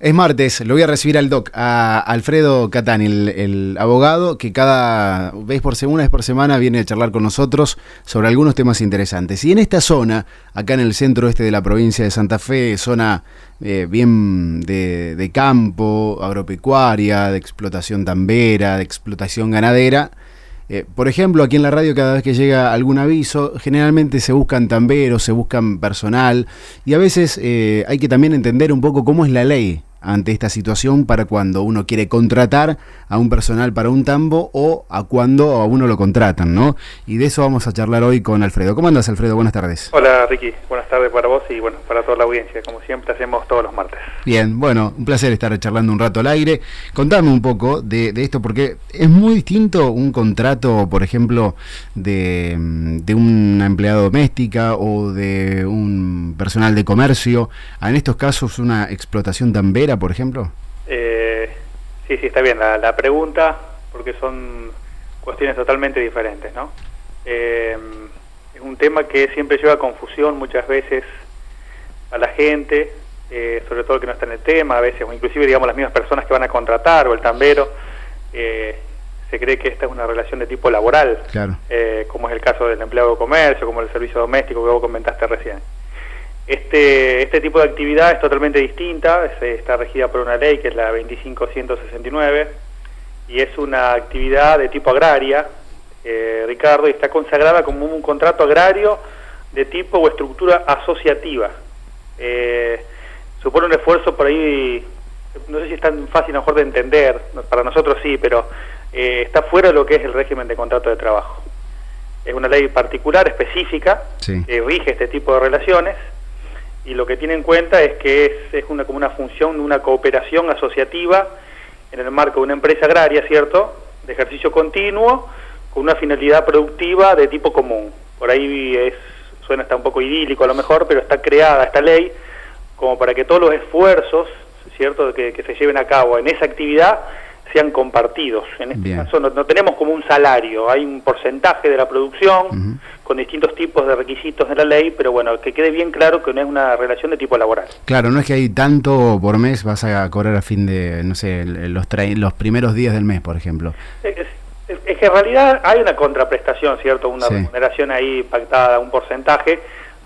Es martes, lo voy a recibir al doc, a Alfredo Catán, el, abogado que cada vez por semana, vez por semana viene a charlar con nosotros sobre algunos temas interesantes. Y en esta zona, acá en el centro este de la provincia de Santa Fe, zona eh, bien de, campo, agropecuaria, de explotación tambera, de explotación ganadera, eh, por ejemplo, aquí en la radio cada vez que llega algún aviso, generalmente se buscan tamberos, se buscan personal y a veces eh, hay que también entender un poco cómo es la ley ante esta situación para cuando uno quiere contratar a un personal para un tambo o a cuando a uno lo contratan, ¿no? Y de eso vamos a charlar hoy con Alfredo. ¿Cómo andas, Alfredo? Buenas tardes. Hola, Ricky. Buenas tardes para vos y bueno, para toda la audiencia, como siempre hacemos todos los martes. Bien, bueno, un placer estar charlando un rato al aire. Contame un poco de, esto, porque es muy distinto un contrato, por ejemplo, de, de una empleada doméstica o de un personal de comercio, en estos casos una explotación tan vera por ejemplo? Eh, sí, sí, está bien la, pregunta, porque son cuestiones totalmente diferentes, ¿no? Eh, es un tema que siempre lleva confusión muchas veces a la gente, eh, sobre todo que no está en el tema, a veces, o inclusive, digamos, las mismas personas que van a contratar o el tambero, se cree que esta es una relación de tipo laboral, como es el caso del empleado de comercio, como el servicio doméstico que vos comentaste recién. Este, este tipo de actividad es totalmente distinta, está regida por una ley que es la 25169 y es una actividad de tipo agraria, eh, Ricardo, y está consagrada como un contrato agrario de tipo o estructura asociativa. Eh, supone un esfuerzo por ahí, no sé si es tan fácil a lo mejor de entender, para nosotros sí, pero eh, está fuera de lo que es el régimen de contrato de trabajo. Es una ley particular, específica, que rige este tipo de relaciones y lo que tiene en cuenta es que es, es una, como una función de una cooperación asociativa en el marco de una empresa agraria, ¿cierto?, de ejercicio continuo, con una finalidad productiva de tipo común. Por ahí es, suena hasta un poco idílico a lo mejor, pero está creada esta ley como para que todos los esfuerzos, ¿cierto?, que, que se lleven a cabo en esa actividad sean compartidos. En este caso no, tenemos como un salario, hay un porcentaje de la producción con distintos tipos de requisitos de la ley, pero bueno, que quede bien claro que no es una relación de tipo laboral. Claro, no es que hay tanto por mes vas a cobrar a fin de, no sé, los, los primeros días del mes, por ejemplo. Es, que en realidad hay una contraprestación, ¿cierto? Una remuneración ahí pactada, un porcentaje,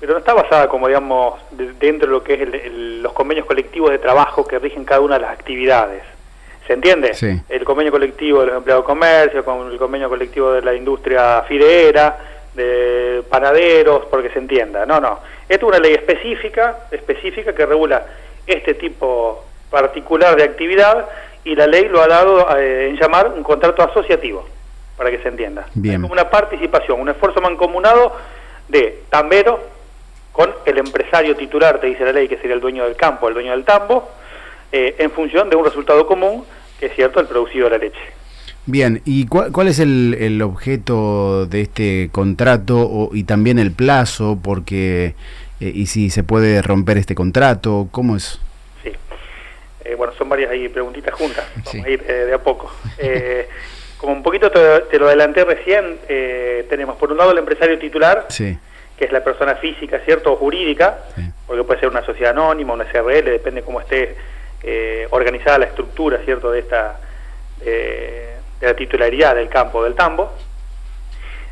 pero no está basada como digamos dentro de lo que es los convenios colectivos de trabajo que rigen cada una de las actividades. ¿Se entiende? El convenio colectivo de los empleados de comercio, con el convenio colectivo de la industria fideera, de panaderos, porque se entienda. No, no. Esto es una ley específica, específica que regula este tipo particular de actividad y la ley lo ha dado eh, en llamar un contrato asociativo, para que se entienda. Bien. como una participación, un esfuerzo mancomunado de tambero con el empresario titular, te dice la ley, que sería el dueño del campo, el dueño del tambo, eh, en función de un resultado común es cierto, el producido de la leche. Bien, ¿y cuál, es el, objeto de este contrato y también el plazo? Porque, eh, ¿y si se puede romper este contrato? ¿Cómo es? Sí, eh, bueno, son varias ahí preguntitas juntas, vamos a ir eh, de a poco. como un poquito te, lo adelanté recién, tenemos por un lado el empresario titular, que es la persona física, ¿cierto? O jurídica, porque puede ser una sociedad anónima, una SRL, depende cómo esté eh, organizada la estructura, ¿cierto?, de esta de la titularidad del campo del tambo.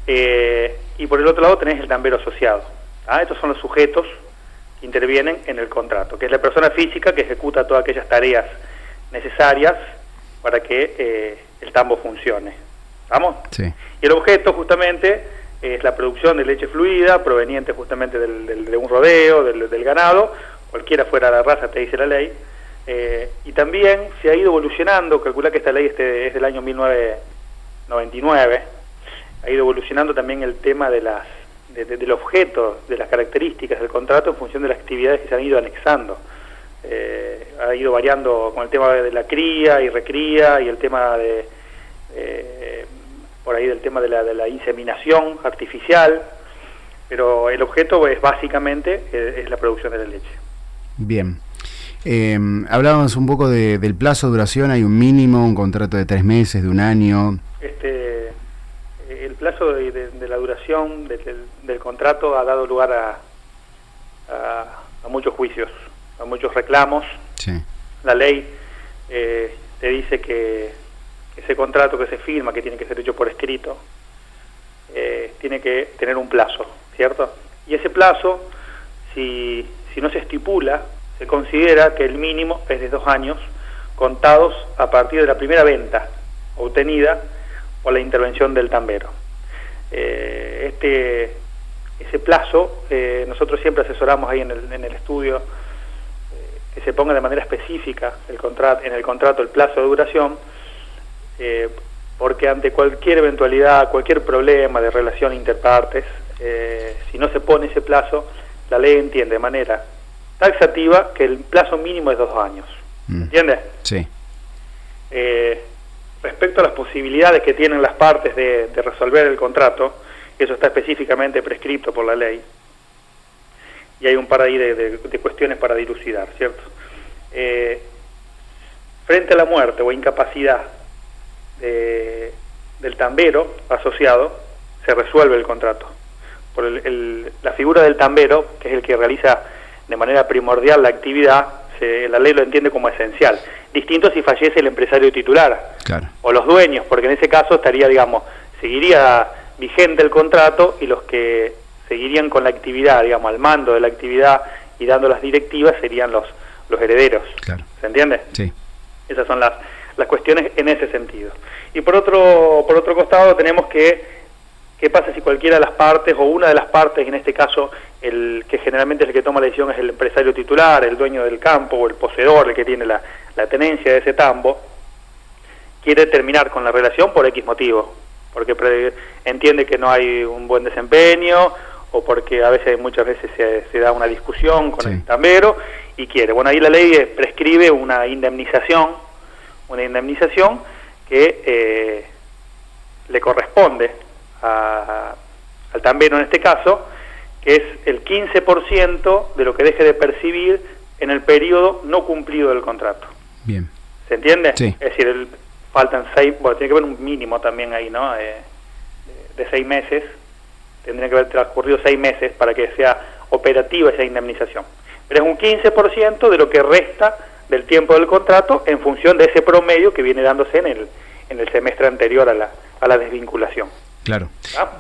Eh, y por el otro lado tenés el tambero asociado. ¿ah? Estos son los sujetos que intervienen en el contrato, que es la persona física que ejecuta todas aquellas tareas necesarias para que eh, el tambo funcione. ¿Vamos? Sí. Y el objeto justamente es la producción de leche fluida proveniente justamente del, de un rodeo, del, del ganado, cualquiera fuera la raza, te dice la ley, eh, y también se ha ido evolucionando, calcula que esta ley este es del año 1999, ha ido evolucionando también el tema de las, del objeto, de las características del contrato en función de las actividades que se han ido anexando. Eh, ha ido variando con el tema de la cría y recría y el tema de, eh, por ahí del tema de la, de la inseminación artificial, pero el objeto es básicamente es la producción de la leche. Bien. Eh, hablábamos un poco del plazo de duración, hay un mínimo, un contrato de tres meses, de un año. Este, el plazo de, la duración del, contrato ha dado lugar a, a, muchos juicios, a muchos reclamos. la ley eh, te dice que ese contrato que se firma, que tiene que ser hecho por escrito, eh, tiene que tener un plazo, ¿cierto? Y ese plazo, si, si no se estipula, se considera que el mínimo es de dos años contados a partir de la primera venta obtenida por la intervención del tambero. Eh, este, ese plazo, eh, nosotros siempre asesoramos ahí en el, en el estudio eh, que se ponga de manera específica el en el contrato el plazo de duración, porque ante cualquier eventualidad, cualquier problema de relación interpartes, si no se pone ese plazo, la ley entiende de manera taxativa que el plazo mínimo es dos años. Mm. ¿Entiendes? Sí. respecto a las posibilidades que tienen las partes de, de resolver el contrato, eso está específicamente prescrito por la ley, y hay un par ahí de, cuestiones para dilucidar, ¿cierto? Eh, frente a la muerte o incapacidad del tambero asociado, se resuelve el contrato. Por la figura del tambero, que es el que realiza de manera primordial la actividad, la ley lo entiende como esencial. Distinto si fallece el empresario titular o los dueños, porque en ese caso estaría, digamos, seguiría vigente el contrato y los que seguirían con la actividad, digamos, al mando de la actividad y dando las directivas serían los, los herederos. ¿Se entiende? Sí. Esas son las, las cuestiones en ese sentido. Y por otro, por otro costado tenemos que, ¿qué pasa si cualquiera de las partes o una de las partes, en este caso el que generalmente es el que toma la decisión es el empresario titular, el dueño del campo o el poseedor, el que tiene la, la tenencia de ese tambo, quiere terminar con la relación por X motivo, porque entiende que no hay un buen desempeño o porque a veces muchas veces se, da una discusión con el tambero y quiere. Bueno, ahí la ley prescribe una indemnización, una indemnización que eh, le corresponde al tambero en este caso, que es el 15% de lo que deje de percibir en el periodo no cumplido del contrato. Bien. ¿Se entiende? Sí. Es decir, el, faltan seis, bueno, tiene que haber un mínimo también ahí, ¿no? Eh, de, seis meses, tendría que haber transcurrido seis meses para que sea operativa esa indemnización. Pero es un 15% de lo que resta del tiempo del contrato en función de ese promedio que viene dándose en el, en el semestre anterior a la, a la desvinculación. Claro. ¿Ah?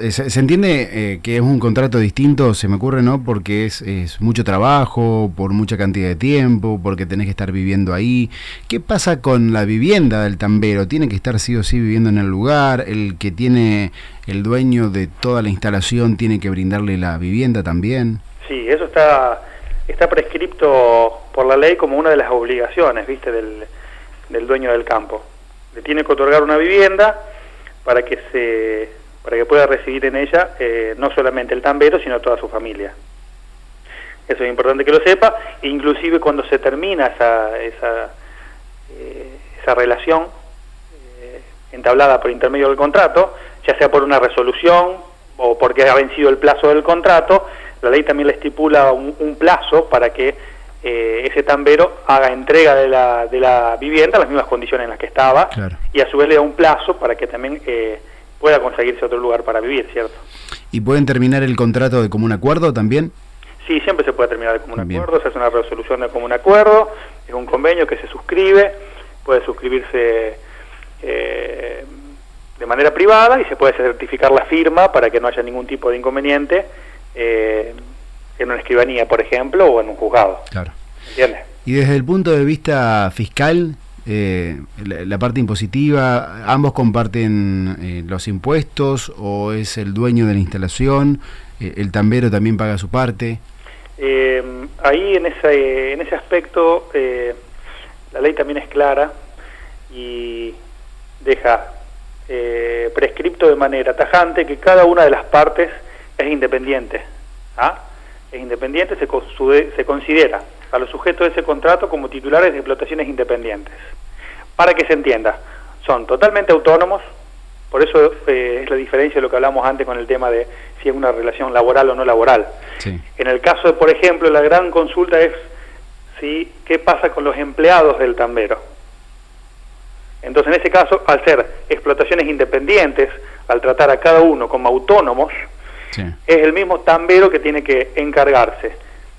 Eh, se, entiende eh, que es un contrato distinto, se me ocurre, ¿no? Porque es, mucho trabajo, por mucha cantidad de tiempo, porque tenés que estar viviendo ahí. ¿Qué pasa con la vivienda del tambero? ¿Tiene que estar sí o sí viviendo en el lugar? ¿El que tiene el dueño de toda la instalación tiene que brindarle la vivienda también? Sí, eso está, está prescripto por la ley como una de las obligaciones, ¿viste? Del, del dueño del campo. Le tiene que otorgar una vivienda para que se para que pueda recibir en ella eh, no solamente el tambero, sino toda su familia. Eso es importante que lo sepa, inclusive cuando se termina esa, esa, eh, esa relación eh, entablada por intermedio del contrato, ya sea por una resolución o porque ha vencido el plazo del contrato, la ley también le estipula un, plazo para que ese tambero haga entrega de la, de la vivienda en las mismas condiciones en las que estaba y a su vez le da un plazo para que también pueda conseguirse otro lugar para vivir, ¿cierto? ¿Y pueden terminar el contrato de común acuerdo también? Sí, siempre se puede terminar de común acuerdo, se hace una resolución de común acuerdo, es un convenio que se suscribe, puede suscribirse eh, de manera privada y se puede certificar la firma para que no haya ningún tipo de inconveniente eh, en una escribanía, por ejemplo, o en un juzgado. Claro. ¿Entiendes? Y desde el punto de vista fiscal, eh, la, parte impositiva, ambos comparten eh, los impuestos o es el dueño de la instalación, eh, el tambero también paga su parte. Ahí en ese, en ese aspecto la ley también es clara y deja prescripto de manera tajante que cada una de las partes es independiente. ¿ah? Es independiente, se, se considera a los sujetos de ese contrato como titulares de explotaciones independientes. Para que se entienda, son totalmente autónomos, por eso eh, es la diferencia de lo que hablamos antes con el tema de si es una relación laboral o no laboral. En el caso de, por ejemplo, la gran consulta es si qué pasa con los empleados del tambero. Entonces, en ese caso, al ser explotaciones independientes, al tratar a cada uno como autónomos, es el mismo tambero que tiene que encargarse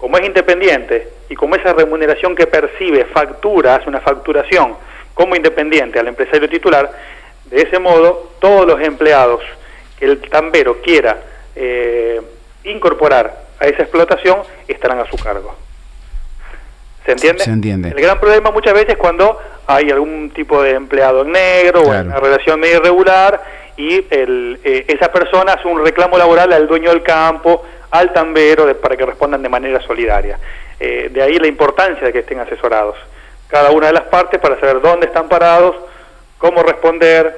como es independiente y como esa remuneración que percibe factura, hace una facturación como independiente al empresario titular, de ese modo todos los empleados que el tambero quiera eh, incorporar a esa explotación estarán a su cargo. ¿Se entiende? Se entiende. El gran problema muchas veces es cuando hay algún tipo de empleado en negro o Claro. una relación medio irregular y el, eh, esa persona hace un reclamo laboral al dueño del campo, al tambero, de- para que respondan de manera solidaria. Eh, de ahí la importancia de que estén asesorados cada una de las partes para saber dónde están parados, cómo responder,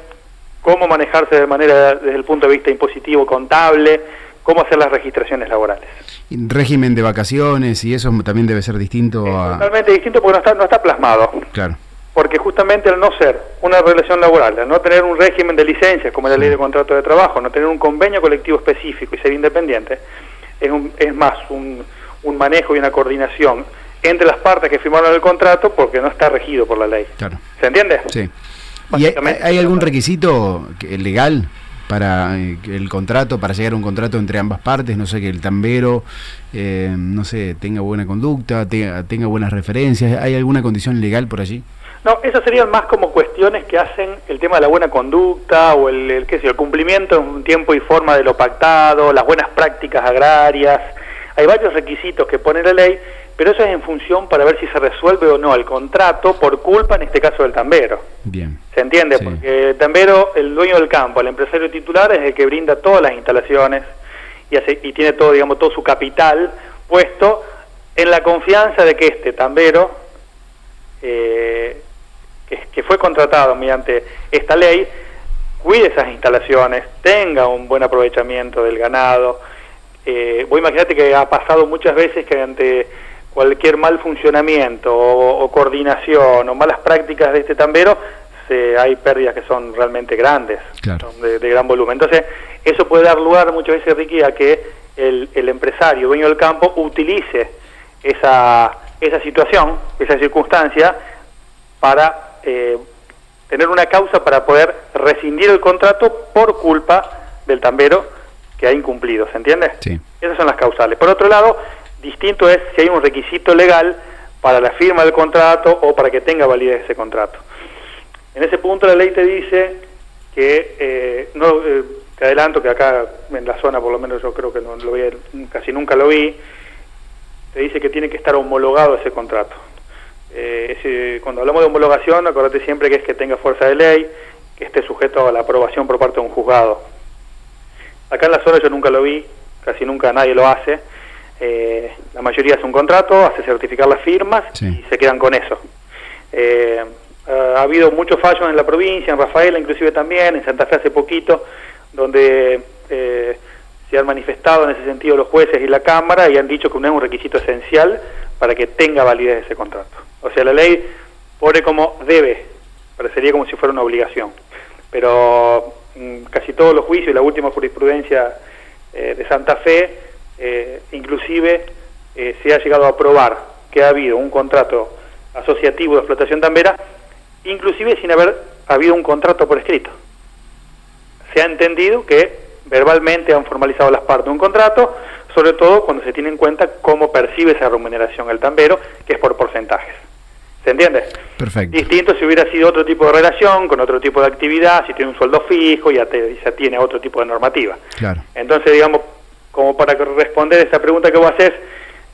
cómo manejarse de manera desde el punto de vista impositivo, contable, cómo hacer las registraciones laborales. Régimen de vacaciones y eso también debe ser distinto Es a... totalmente distinto porque no está, no está plasmado. Claro, Porque justamente al no ser una relación laboral, al no tener un régimen de licencias como la ley de contrato de trabajo, no tener un convenio colectivo específico y ser independiente, es, un- es más un, un manejo y una coordinación entre las partes que firmaron el contrato porque no está regido por la ley. claro. ¿Se entiende? Sí. ¿Y hay, algún requisito legal para eh, el contrato, para llegar a un contrato entre ambas partes? No sé, que el tambero, eh, no sé, tenga buena conducta, tenga, tenga buenas referencias. ¿Hay alguna condición legal por allí? No, esas serían más como cuestiones que hacen el tema de la buena conducta o el, el, qué sé el cumplimiento en tiempo y forma de lo pactado, las buenas prácticas agrarias. Hay varios requisitos que pone la ley, pero eso es en función para ver si se resuelve o no el contrato por culpa, en este caso, del tambero. Bien. ¿Se entiende? Sí. Porque el tambero, el dueño del campo, el empresario titular es el que brinda todas las instalaciones y, hace, y tiene todo, digamos, todo su capital puesto en la confianza de que este tambero, eh, que, fue contratado mediante esta ley, cuide esas instalaciones, tenga un buen aprovechamiento del ganado. Eh, vos imaginate que ha pasado muchas veces que ante cualquier mal funcionamiento o, o coordinación o malas prácticas de este tambero, se, hay pérdidas que son realmente grandes, Claro. son de, de gran volumen. Entonces, eso puede dar lugar muchas veces, Ricky, a que el, el empresario, dueño del campo, utilice esa, esa situación, esa circunstancia, para eh, tener una causa para poder rescindir el contrato por culpa del tambero que ha incumplido, ¿se entiende? Sí. Esas son las causales. Por otro lado, distinto es si hay un requisito legal para la firma del contrato o para que tenga validez ese contrato. En ese punto la ley te dice que, eh, no, eh, te adelanto que acá en la zona por lo menos yo creo que no lo vi, casi nunca lo vi, te dice que tiene que estar homologado ese contrato. Eh, cuando hablamos de homologación, acordate siempre que es que tenga fuerza de ley, que esté sujeto a la aprobación por parte de un juzgado. Acá en la zona yo nunca lo vi, casi nunca nadie lo hace. Eh, la mayoría hace un contrato, hace certificar las firmas Sí. y se quedan con eso. Eh, ha habido muchos fallos en la provincia, en Rafaela inclusive también, en Santa Fe hace poquito, donde eh, se han manifestado en ese sentido los jueces y la Cámara y han dicho que no es un requisito esencial para que tenga validez ese contrato. O sea, la ley pone como debe, parecería como si fuera una obligación. Pero mm, casi todos los juicios y la última jurisprudencia eh, de Santa Fe, eh, inclusive eh, se ha llegado a probar que ha habido un contrato asociativo de explotación tambera, inclusive sin haber habido un contrato por escrito. Se ha entendido que verbalmente han formalizado las partes de un contrato, sobre todo cuando se tiene en cuenta cómo percibe esa remuneración el tambero, que es por porcentajes. ¿Se entiende? Perfecto. Distinto si hubiera sido otro tipo de relación, con otro tipo de actividad, si tiene un sueldo fijo, te, ya tiene otro tipo de normativa. Claro. Entonces, digamos, como para responder esa pregunta que vos haces,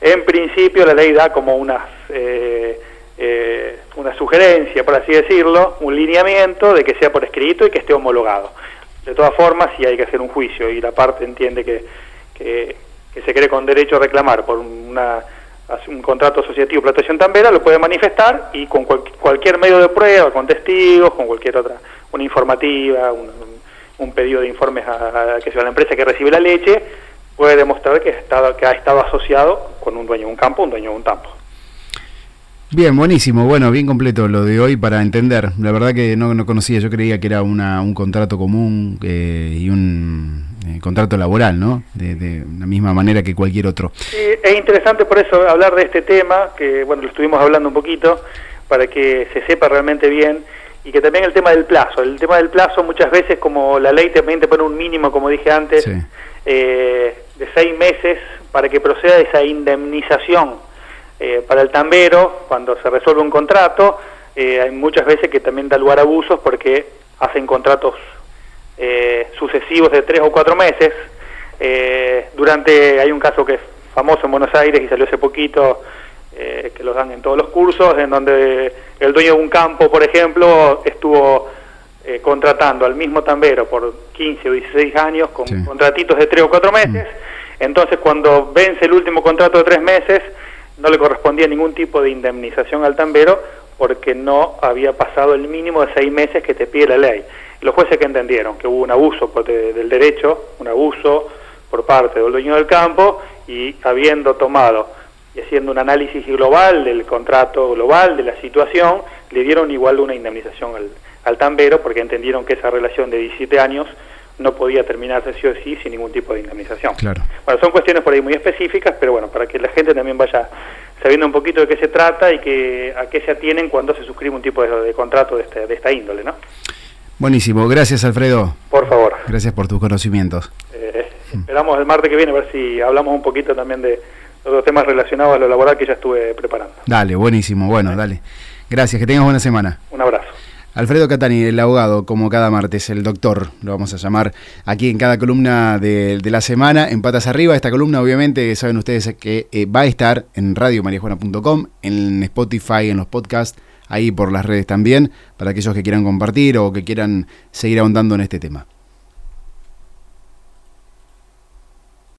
en principio la ley da como una, eh, eh, una sugerencia, por así decirlo, un lineamiento de que sea por escrito y que esté homologado. De todas formas, si hay que hacer un juicio y la parte entiende que, que, que se cree con derecho a reclamar por una, un contrato asociativo de explotación tambera, lo puede manifestar y con cual- cualquier medio de prueba, con testigos, con cualquier otra, una informativa, un, pedido de informes a, a- que sea la empresa que recibe la leche, puede demostrar que, ha estado- que ha estado asociado con un dueño de un campo, un dueño de un campo. Bien, buenísimo. Bueno, bien completo lo de hoy para entender. La verdad que no, no conocía, yo creía que era una, un contrato común eh, y un eh, contrato laboral, ¿no? De, de la misma manera que cualquier otro. Sí, es interesante por eso hablar de este tema, que bueno, lo estuvimos hablando un poquito, para que se sepa realmente bien, y que también el tema del plazo. El tema del plazo muchas veces, como la ley también te pone un mínimo, como dije antes, Sí. eh, de seis meses para que proceda esa indemnización eh, para el tambero cuando se resuelve un contrato. hay muchas veces que también da lugar a abusos porque hacen contratos sucesivos de tres o cuatro meses. durante, hay un caso que es famoso en Buenos Aires y salió hace poquito, eh, que los dan en todos los cursos, en donde el dueño de un campo, por ejemplo, estuvo eh, contratando al mismo tambero por 15 o 16 años con contratitos de 3 o 4 meses. Mm. Entonces, cuando vence el último contrato de 3 meses, no le correspondía ningún tipo de indemnización al tambero porque no había pasado el mínimo de 6 meses que te pide la ley. Los jueces que entendieron que hubo un abuso del derecho, un abuso por parte del dueño del campo y habiendo tomado y haciendo un análisis global del contrato global, de la situación, le dieron igual una indemnización al, al tambero porque entendieron que esa relación de 17 años no podía terminarse sí o sí sin ningún tipo de indemnización. Claro. Bueno, son cuestiones por ahí muy específicas, pero bueno, para que la gente también vaya sabiendo un poquito de qué se trata y que, a qué se atienen cuando se suscribe un tipo de, contrato de, este, de esta índole, ¿no? Buenísimo, gracias Alfredo. Por favor. Gracias por tus conocimientos. Eh, esperamos el martes que viene a ver si hablamos un poquito también de los temas relacionados a lo laboral que ya estuve preparando. Dale, buenísimo, bueno, dale. Gracias, que tengas buena semana. Un abrazo. Alfredo Catani, el abogado, como cada martes, el doctor, lo vamos a llamar aquí en cada columna de, la semana, en Patas Arriba. Esta columna, obviamente, saben ustedes que eh, va a estar en radiomariajuana.com, en Spotify, en los podcasts, ahí por las redes también, para aquellos que quieran compartir o que quieran seguir ahondando en este tema.